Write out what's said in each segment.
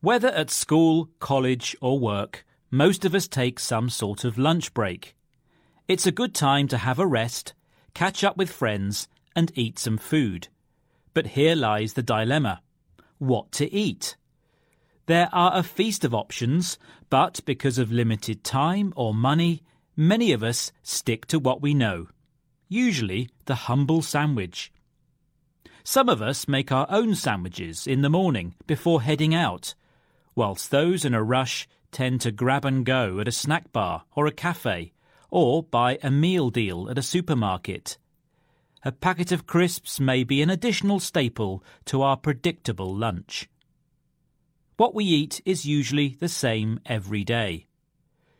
Whether at school, college, or work, most of us take some sort of lunch break. It's a good time to have a rest, catch up with friends, and eat some food. But here lies the dilemma what to eat? There are a feast of options, but because of limited time or money, many of us stick to what we know, usually the humble sandwich. Some of us make our own sandwiches in the morning before heading out, whilst those in a rush tend to grab and go at a snack bar or a cafe, or buy a meal deal at a supermarket. A packet of crisps may be an additional staple to our predictable lunch. What we eat is usually the same every day.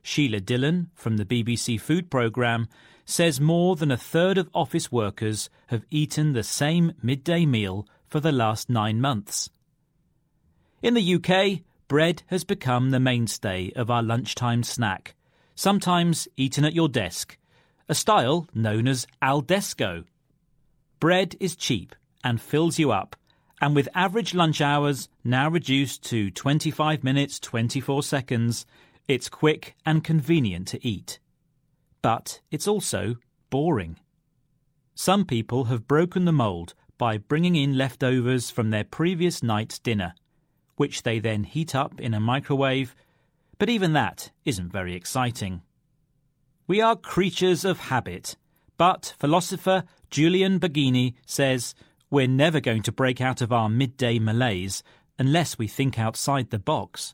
Sheila Dillon from the BBC Food Programme says more than a third of office workers have eaten the same midday meal for the last nine months. In the UK, bread has become the mainstay of our lunchtime snack, sometimes eaten at your desk, a style known as al desko. Bread is cheap and fills you up and with average lunch hours now reduced to 25 minutes 24 seconds, it's quick and convenient to eat. But it's also boring. Some people have broken the mould by bringing in leftovers from their previous night's dinner, which they then heat up in a microwave, but even that isn't very exciting. We are creatures of habit, but philosopher Julian Baggini says we're never going to break out of our midday malaise unless we think outside the box.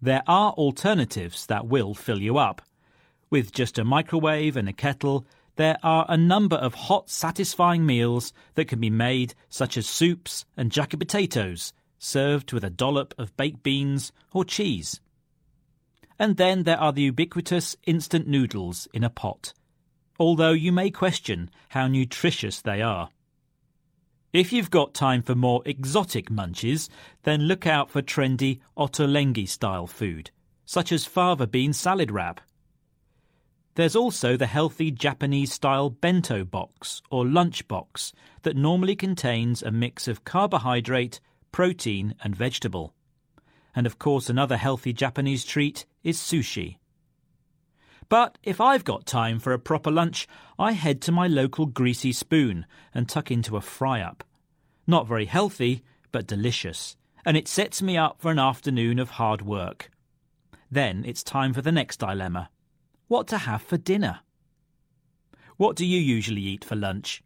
There are alternatives that will fill you up. With just a microwave and a kettle, there are a number of hot, satisfying meals that can be made, such as soups and jacket potatoes, served with a dollop of baked beans or cheese. And then there are the ubiquitous instant noodles in a pot, although you may question how nutritious they are. If you've got time for more exotic munches, then look out for trendy Ottolenghi style food, such as fava bean salad wrap. There's also the healthy Japanese style bento box or lunch box that normally contains a mix of carbohydrate, protein, and vegetable. And of course, another healthy Japanese treat is sushi. But if I've got time for a proper lunch, I head to my local greasy spoon and tuck into a fry up. Not very healthy, but delicious, and it sets me up for an afternoon of hard work. Then it's time for the next dilemma what to have for dinner. What do you usually eat for lunch?